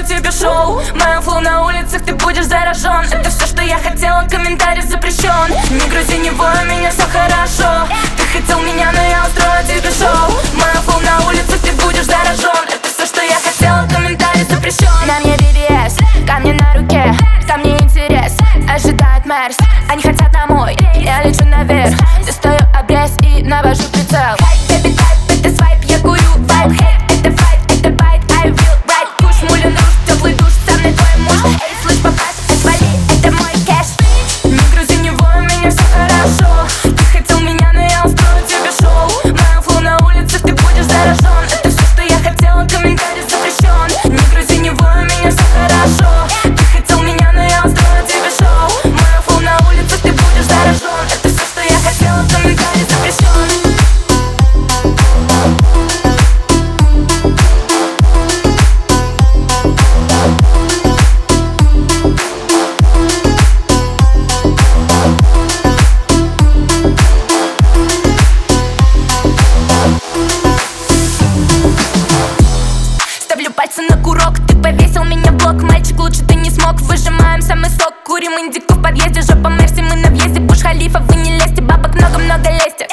устрою тебе шоу. Мое флоу на улицах, ты будешь заражен. Это все, что я хотела, комментарий запрещен Не грузи, не ной, у меня все хорошо. Ты хотел меня, но я устрою тебе шоу. Мое флоу на улицах, ты будешь заражен. Это все, что я хотела, комментарий запрещен На мне BBS, камни на руке Там мне интерес, ожидает Мерс Они хотят домой, я лечу наверх Достаю обрез и навожу прицел. Baby type, это свайп, я курю вейп. Хейт, смог, выжимаем самый сок Курим индику в подъезде, жопа Мерси, мы на въезде Буш Халифа, вы не лезьте, бабок много-много лезьте